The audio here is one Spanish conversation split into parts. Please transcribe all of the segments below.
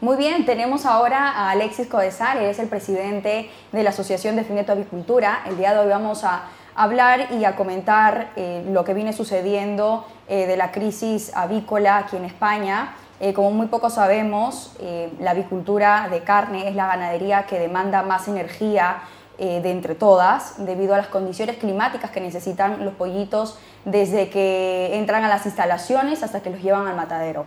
Muy bien, tenemos ahora a Alexis Codesal, él es el presidente de la Asociación de Fineto Avicultura. El día de hoy vamos a hablar y a comentar eh, lo que viene sucediendo eh, de la crisis avícola aquí en España. Eh, como muy poco sabemos, la avicultura de carne es la ganadería que demanda más energía de entre todas, debido a las condiciones climáticas que necesitan los pollitos desde que entran a las instalaciones hasta que los llevan al matadero.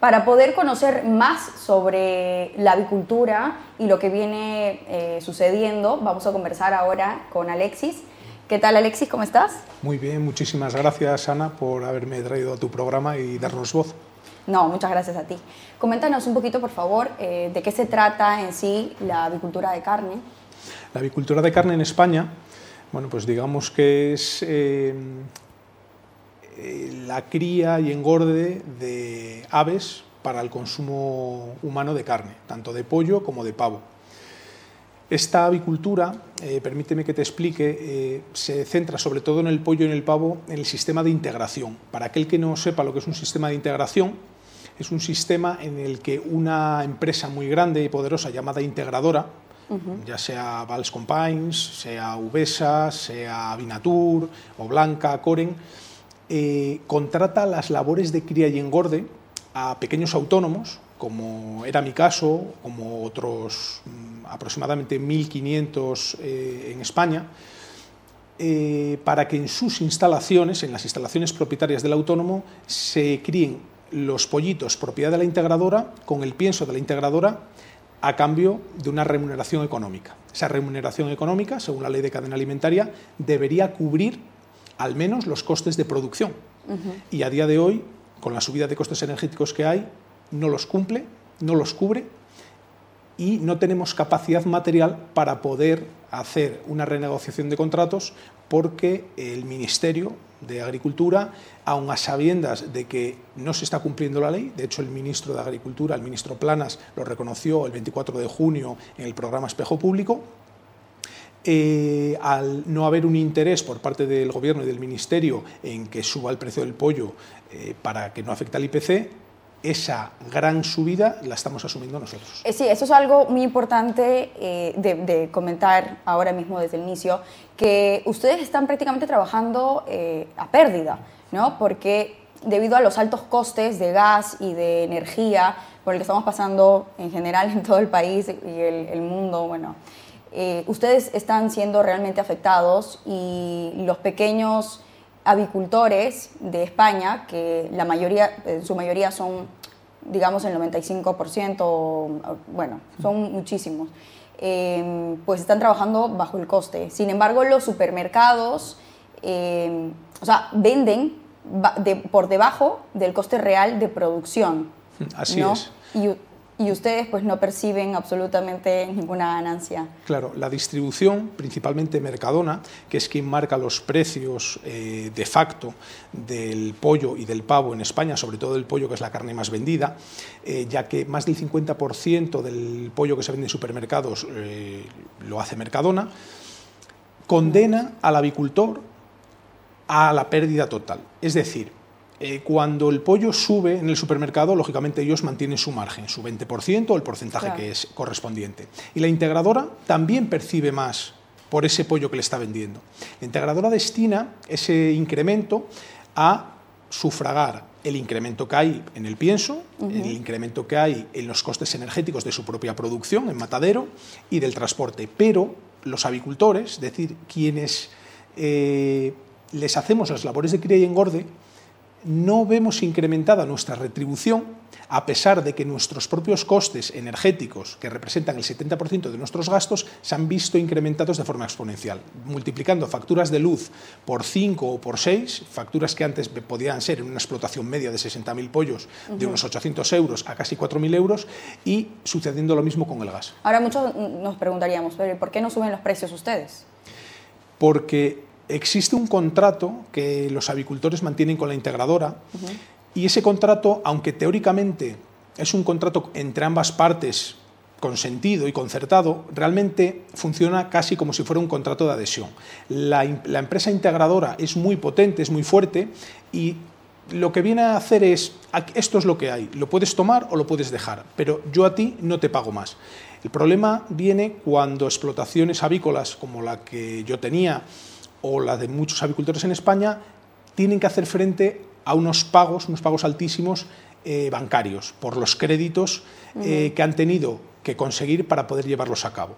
Para poder conocer más sobre la avicultura y lo que viene eh, sucediendo, vamos a conversar ahora con Alexis. ¿Qué tal Alexis? ¿Cómo estás? Muy bien, muchísimas gracias Ana por haberme traído a tu programa y darnos voz. No, muchas gracias a ti. Coméntanos un poquito, por favor, eh, de qué se trata en sí la avicultura de carne. La avicultura de carne en España, bueno, pues digamos que es eh, la cría y engorde de aves para el consumo humano de carne, tanto de pollo como de pavo. Esta avicultura, eh, permíteme que te explique, eh, se centra sobre todo en el pollo y en el pavo en el sistema de integración. Para aquel que no sepa lo que es un sistema de integración, es un sistema en el que una empresa muy grande y poderosa llamada integradora, ya sea Vals Compines, sea Uvesa, sea Vinatur o Blanca, Coren, eh, contrata las labores de cría y engorde a pequeños autónomos, como era mi caso, como otros mm, aproximadamente 1.500 eh, en España, eh, para que en sus instalaciones, en las instalaciones propietarias del autónomo, se críen los pollitos propiedad de la integradora con el pienso de la integradora a cambio de una remuneración económica. Esa remuneración económica, según la ley de cadena alimentaria, debería cubrir al menos los costes de producción. Y a día de hoy, con la subida de costes energéticos que hay, no los cumple, no los cubre y no tenemos capacidad material para poder hacer una renegociación de contratos porque el Ministerio de Agricultura, aun a sabiendas de que no se está cumpliendo la ley, de hecho el ministro de Agricultura, el ministro Planas, lo reconoció el 24 de junio en el programa Espejo Público, eh, al no haber un interés por parte del Gobierno y del Ministerio en que suba el precio del pollo eh, para que no afecte al IPC, esa gran subida la estamos asumiendo nosotros. Eh, sí, eso es algo muy importante de, comentar ahora mismo desde el inicio, que ustedes están prácticamente trabajando a pérdida, ¿no? Porque debido a los altos costes de gas y de energía por el que estamos pasando en general en todo el país y el, el mundo, bueno, eh, ustedes están siendo realmente afectados y los pequeños avicultores de España, que la mayoría, en su mayoría son, digamos, el 95%, bueno, son muchísimos, eh, pues están trabajando bajo el coste. Sin embargo, los supermercados, eh, o sea, venden por debajo del coste real de producción. Así es y ustedes pues no perciben absolutamente ninguna ganancia. Claro, la distribución, principalmente Mercadona, que es quien marca los precios eh, de facto del pollo y del pavo en España, sobre todo el pollo que es la carne más vendida, eh, ya que más del 50% del pollo que se vende en supermercados eh, lo hace Mercadona, condena al avicultor a la pérdida total. Es decir, eh, cuando el pollo sube en el supermercado, lógicamente ellos mantienen su margen, su 20% o el porcentaje que es correspondiente. Y la integradora también percibe más por ese pollo que le está vendiendo. La integradora destina ese incremento a sufragar el incremento que hay en el pienso, el incremento que hay en los costes energéticos de su propia producción en matadero y del transporte. Pero los avicultores, es decir, quienes eh, les hacemos las labores de cría y engorde, no vemos incrementada nuestra retribución a pesar de que nuestros propios costes energéticos, que representan el 70% de nuestros gastos, se han visto incrementados de forma exponencial, multiplicando facturas de luz por 5 o por 6, facturas que antes podían ser en una explotación media de 60.000 pollos de unos 800 euros a casi 4.000 euros, y sucediendo lo mismo con el gas. Ahora muchos nos preguntaríamos, ¿por qué no suben los precios ustedes? Porque existe un contrato que los avicultores mantienen con la integradora y ese contrato, aunque teóricamente es un contrato entre ambas partes consentido y concertado, realmente funciona casi como si fuera un contrato de adhesión. La, la empresa integradora es muy potente, es muy fuerte y lo que viene a hacer es, esto es lo que hay, lo puedes tomar o lo puedes dejar, pero yo a ti no te pago más. El problema viene cuando explotaciones avícolas como la que yo tenía o la de muchos avicultores en España tienen que hacer frente a unos pagos, unos pagos altísimos eh, bancarios por los créditos eh, que han tenido que conseguir para poder llevarlos a cabo.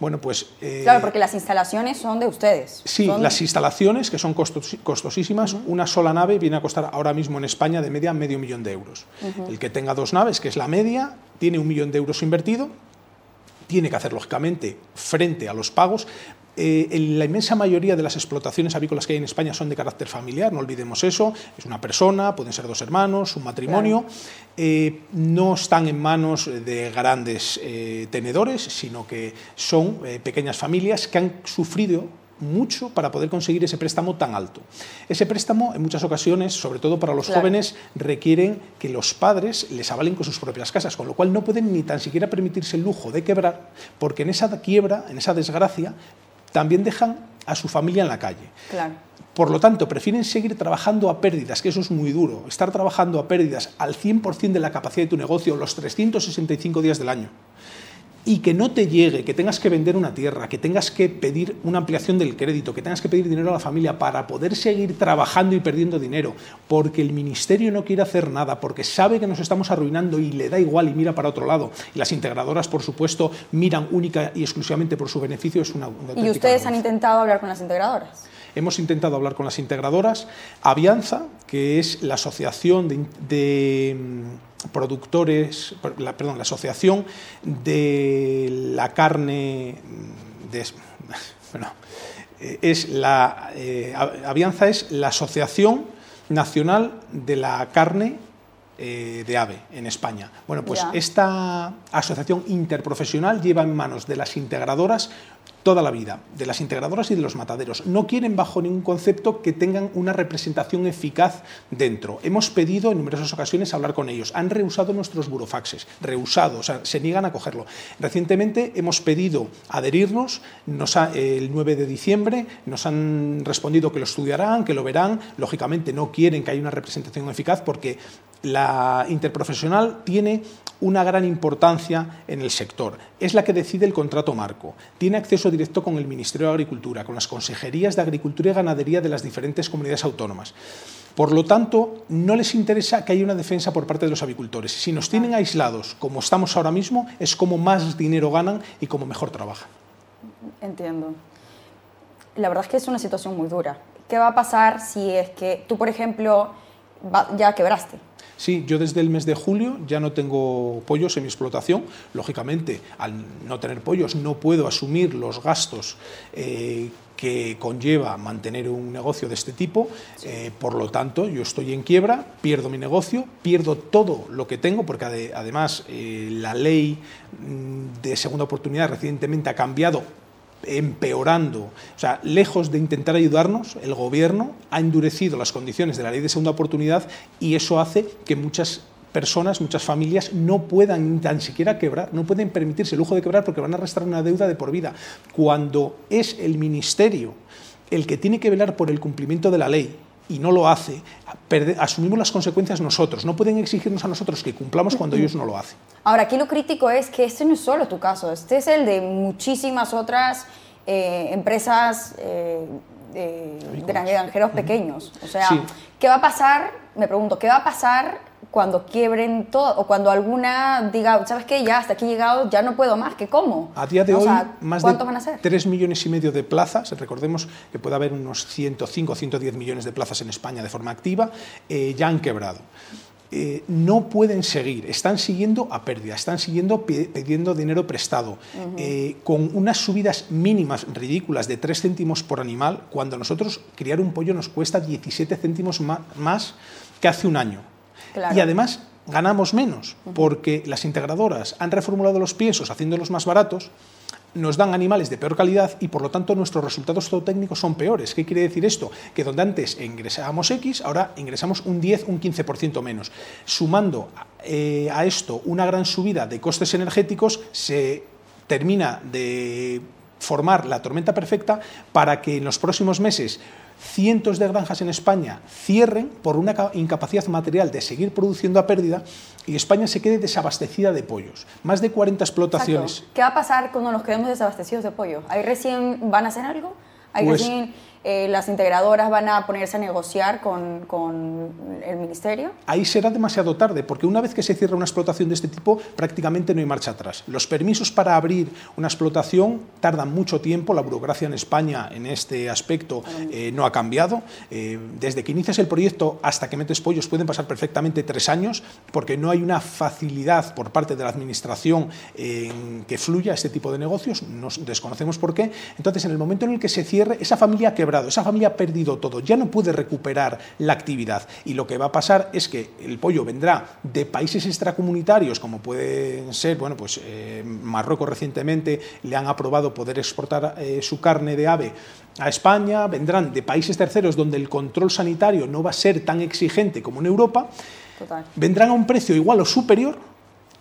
Bueno, pues... Eh, claro, porque las instalaciones son de ustedes. Sí, las instalaciones, que son costosísimas, una sola nave viene a costar ahora mismo en España de media medio millón de euros. El que tenga dos naves, que es la media, tiene un millón de euros invertido, tiene que hacer, lógicamente, frente a los pagos, eh, la inmensa mayoría de las explotaciones avícolas que hay en España son de carácter familiar, no olvidemos eso, es una persona, pueden ser dos hermanos, un matrimonio, eh, no están en manos de grandes eh, tenedores, sino que son pequeñas familias que han sufrido mucho para poder conseguir ese préstamo tan alto. Ese préstamo, en muchas ocasiones, sobre todo para los jóvenes, requieren que los padres les avalen con sus propias casas, con lo cual no pueden ni tan siquiera permitirse el lujo de quebrar, porque en esa quiebra, en esa desgracia, también dejan a su familia en la calle. Por lo tanto, prefieren seguir trabajando a pérdidas, que eso es muy duro, estar trabajando a pérdidas al 100% de la capacidad de tu negocio los 365 días del año y que no te llegue, que tengas que vender una tierra, que tengas que pedir una ampliación del crédito, que tengas que pedir dinero a la familia para poder seguir trabajando y perdiendo dinero, porque el ministerio no quiere hacer nada, porque sabe que nos estamos arruinando y le da igual y mira para otro lado. Y las integradoras, por supuesto, miran única y exclusivamente por su beneficio. Es una, ¿Y ustedes han intentado hablar con las integradoras? Hemos intentado hablar con las integradoras. Avianza, que es la asociación de productores, perdón, la Asociación de la Carne de, bueno, es la eh, Avianza es la Asociación Nacional de la Carne eh, de ave en España. Bueno, pues esta asociación interprofesional lleva en manos de las integradoras toda la vida, de las integradoras y de los mataderos. No quieren bajo ningún concepto que tengan una representación eficaz dentro. Hemos pedido en numerosas ocasiones hablar con ellos. Han rehusado nuestros burofaxes, rehusado, o sea, se niegan a cogerlo. Recientemente hemos pedido adherirnos, nos el 9 de diciembre nos han respondido que lo estudiarán, que lo verán. Lógicamente no quieren que haya una representación eficaz porque la interprofesional tiene una gran importancia en el sector. Es la que decide el contrato marco. Tiene acceso directo con el Ministerio de Agricultura, con las consejerías de Agricultura y Ganadería de las diferentes comunidades autónomas. Por lo tanto, no les interesa que haya una defensa por parte de los avicultores. Si nos tienen aislados, como estamos ahora mismo, es como más dinero ganan y como mejor trabajan. Entiendo. La verdad es que es una situación muy dura. ¿Qué va a pasar si es que tú, por ejemplo, ya quebraste? Sí, yo desde el mes de julio ya no tengo pollos en mi explotación. Lógicamente, al no tener pollos no puedo asumir los gastos eh, que conlleva mantener un negocio de este tipo. Eh, por lo tanto, yo estoy en quiebra, pierdo mi negocio, pierdo todo lo que tengo, porque además eh, la ley mm, de segunda oportunidad recientemente ha cambiado empeorando. O sea, lejos de intentar ayudarnos, el gobierno ha endurecido las condiciones de la ley de segunda oportunidad y eso hace que muchas personas, muchas familias no puedan ni tan siquiera quebrar, no pueden permitirse el lujo de quebrar porque van a arrastrar una deuda de por vida. Cuando es el ministerio el que tiene que velar por el cumplimiento de la ley y no lo hace, asumimos las consecuencias nosotros. No pueden exigirnos a nosotros que cumplamos cuando ellos no lo hacen. Ahora, aquí lo crítico es que este no es solo tu caso, este es el de muchísimas otras eh, empresas eh, granjeros pequeños. O sea, ¿qué va a pasar? Me pregunto, ¿qué va a pasar cuando quiebren todo o cuando alguna diga, ¿sabes qué? Ya hasta aquí he llegado, ya no puedo más, ¿qué cómo? A día de hoy, más de van a ser? 3 millones y medio de plazas, recordemos que puede haber unos 105 o 110 millones de plazas en España de forma activa, eh, ya han quebrado. Eh, no pueden seguir, están siguiendo a pérdida, están siguiendo pidiendo dinero prestado, eh, con unas subidas mínimas ridículas de 3 céntimos por animal, cuando nosotros criar un pollo nos cuesta 17 céntimos más que hace un año. Y además ganamos menos, porque las integradoras han reformulado los piensos haciéndolos más baratos, nos dan animales de peor calidad y por lo tanto nuestros resultados zootécnicos son peores. ¿Qué quiere decir esto? Que donde antes ingresábamos X, ahora ingresamos un 10, un 15% menos. Sumando eh, a esto una gran subida de costes energéticos, se termina de formar la tormenta perfecta para que en los próximos meses cientos de granjas en España cierren por una incapacidad material de seguir produciendo a pérdida y España se quede desabastecida de pollos. Más de 40 explotaciones. ¿Qué va a pasar cuando nos quedemos desabastecidos de pollo? ¿Ahí recién van a hacer algo? ¿Ahí Pues- recién eh, las integradoras van a ponerse a negociar con, con el ministerio? Ahí será demasiado tarde, porque una vez que se cierra una explotación de este tipo, prácticamente no hay marcha atrás. Los permisos para abrir una explotación tardan mucho tiempo, la burocracia en España en este aspecto eh, no ha cambiado. Eh, desde que inicias el proyecto hasta que metes pollos pueden pasar perfectamente tres años, porque no hay una facilidad por parte de la Administración en que fluya este tipo de negocios, nos desconocemos por qué. Entonces, en el momento en el que se cierre, esa familia ha quebrado, esa familia ha perdido todo, ya no puede recuperar la actividad. Y lo que va a pasar es que el pollo vendrá de países extracomunitarios, como pueden ser, bueno, pues eh, Marruecos recientemente le han aprobado poder exportar eh, su carne de ave a España, vendrán de países terceros donde el control sanitario no va a ser tan exigente como en Europa, Total. vendrán a un precio igual o superior.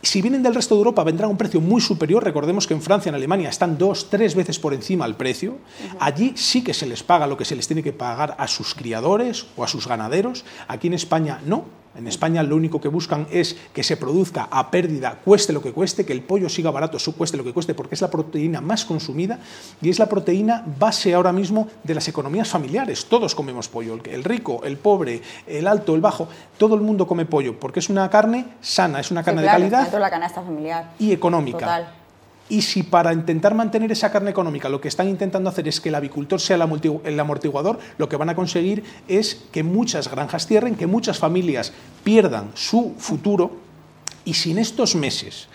Si vienen del resto de Europa, vendrán a un precio muy superior. Recordemos que en Francia, en Alemania, están dos, tres veces por encima el precio. Allí sí que se les paga lo que se les tiene que pagar a sus criadores o a sus ganaderos. Aquí en España no. En España lo único que buscan es que se produzca a pérdida, cueste lo que cueste, que el pollo siga barato, su cueste lo que cueste, porque es la proteína más consumida y es la proteína base ahora mismo de las economías familiares. Todos comemos pollo, el- rico, el pobre, el alto, el bajo, todo el mundo come pollo, porque es una carne sana, es una Sí, carne claro, de calidad la canasta familiar. y económica. Total. Y si para intentar mantener esa carne económica lo que están intentando hacer es que el avicultor sea el amortigu- el amortiguador, lo que van a conseguir es que muchas granjas cierren, que muchas familias pierdan su futuro. Y si en estos meses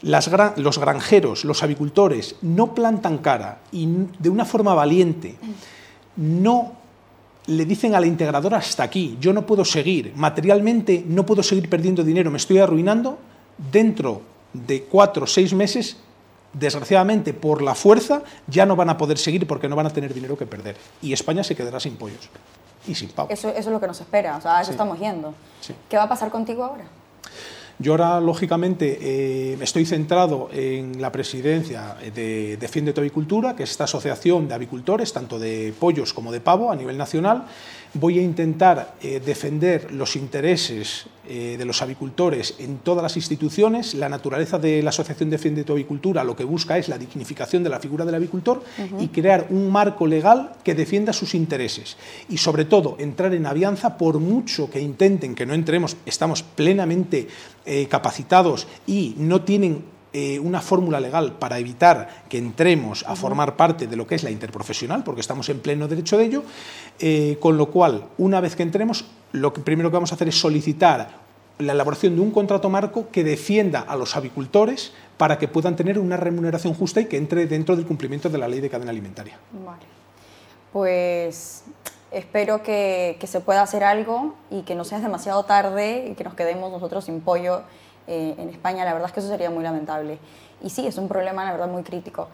los granjeros, los avicultores no plantan cara y de una forma valiente no le dicen a la integradora hasta aquí, yo no puedo seguir, materialmente no puedo seguir perdiendo dinero, me estoy arruinando, dentro de cuatro o seis meses, desgraciadamente por la fuerza, ya no van a poder seguir porque no van a tener dinero que perder. Y España se quedará sin pollos y sin pavos. Eso, eso es lo que nos espera, o sea, a eso Sí. estamos yendo. Sí. ¿Qué va a pasar contigo ahora? Yo ahora, lógicamente, eh, estoy centrado en la presidencia de Defiende tu Avicultura, que es esta asociación de avicultores, tanto de pollos como de pavo, a nivel nacional. Voy a intentar eh, defender los intereses eh, de los avicultores en todas las instituciones. La naturaleza de la Asociación Defiende tu Avicultura lo que busca es la dignificación de la figura del avicultor y crear un marco legal que defienda sus intereses. Y sobre todo, entrar en avianza, por mucho que intenten que no entremos, estamos plenamente eh, capacitados y no tienen eh, una fórmula legal para evitar que entremos a formar parte de lo que es la interprofesional, porque estamos en pleno derecho de ello, eh, con lo cual, una vez que entremos, lo que primero que vamos a hacer es solicitar la elaboración de un contrato marco que defienda a los avicultores para que puedan tener una remuneración justa y que entre dentro del cumplimiento de la ley de cadena alimentaria. Vale. Pues espero que, que se pueda hacer algo y que no sea demasiado tarde y que nos quedemos nosotros sin pollo eh, en España. La verdad es que eso sería muy lamentable. Y sí, es un problema, la verdad, muy crítico.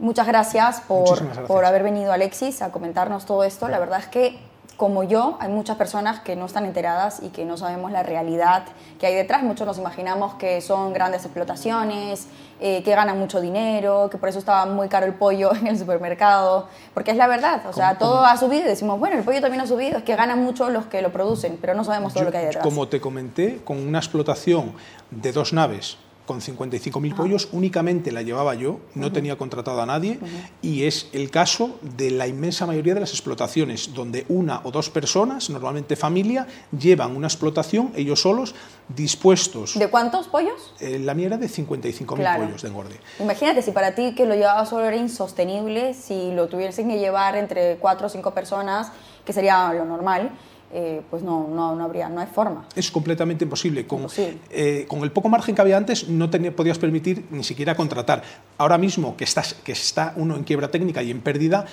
Muchas gracias por, gracias. por haber venido, Alexis, a comentarnos todo esto. La verdad es que, como yo, hay muchas personas que no están enteradas y que no sabemos la realidad que hay detrás. Muchos nos imaginamos que son grandes explotaciones, eh, que ganan mucho dinero, que por eso estaba muy caro el pollo en el supermercado, porque es la verdad. O sea, todo ha subido y decimos, bueno, el pollo también ha subido, es que ganan mucho los que lo producen, pero no sabemos todo Yo, lo que hay detrás. Como te comenté, con una explotación de dos naves con 55.000 pollos, únicamente la llevaba yo, no tenía contratado a nadie, y es el caso de la inmensa mayoría de las explotaciones, donde una o dos personas, normalmente familia, llevan una explotación ellos solos, dispuestos. ¿De cuántos pollos? Eh, la mía era de 55.000 Claro. pollos de engorde. Imagínate si para ti que lo llevaba solo era insostenible, si lo tuviesen que llevar entre cuatro o cinco personas, que sería lo normal, eh, pues no, no, no habría, no hay forma. Es completamente imposible. Con, Imposible. eh, con el poco margen que había antes, no podías permitir ni siquiera contratar. Ahora mismo, que, estás, que está uno en quiebra técnica y en pérdida,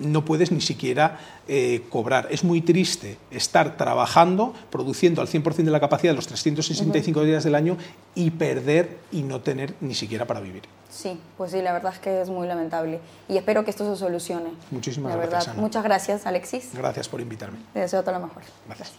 no puedes ni siquiera eh, cobrar. Es muy triste estar trabajando, produciendo al 100% de la capacidad de los 365 días del año y perder y no tener ni siquiera para vivir. Sí, pues sí, la verdad es que es muy lamentable. Y espero que esto se solucione. Muchísimas la gracias, verdad. Ana. Muchas gracias, Alexis. Gracias por invitarme. Te deseo todo lo mejor. Gracias.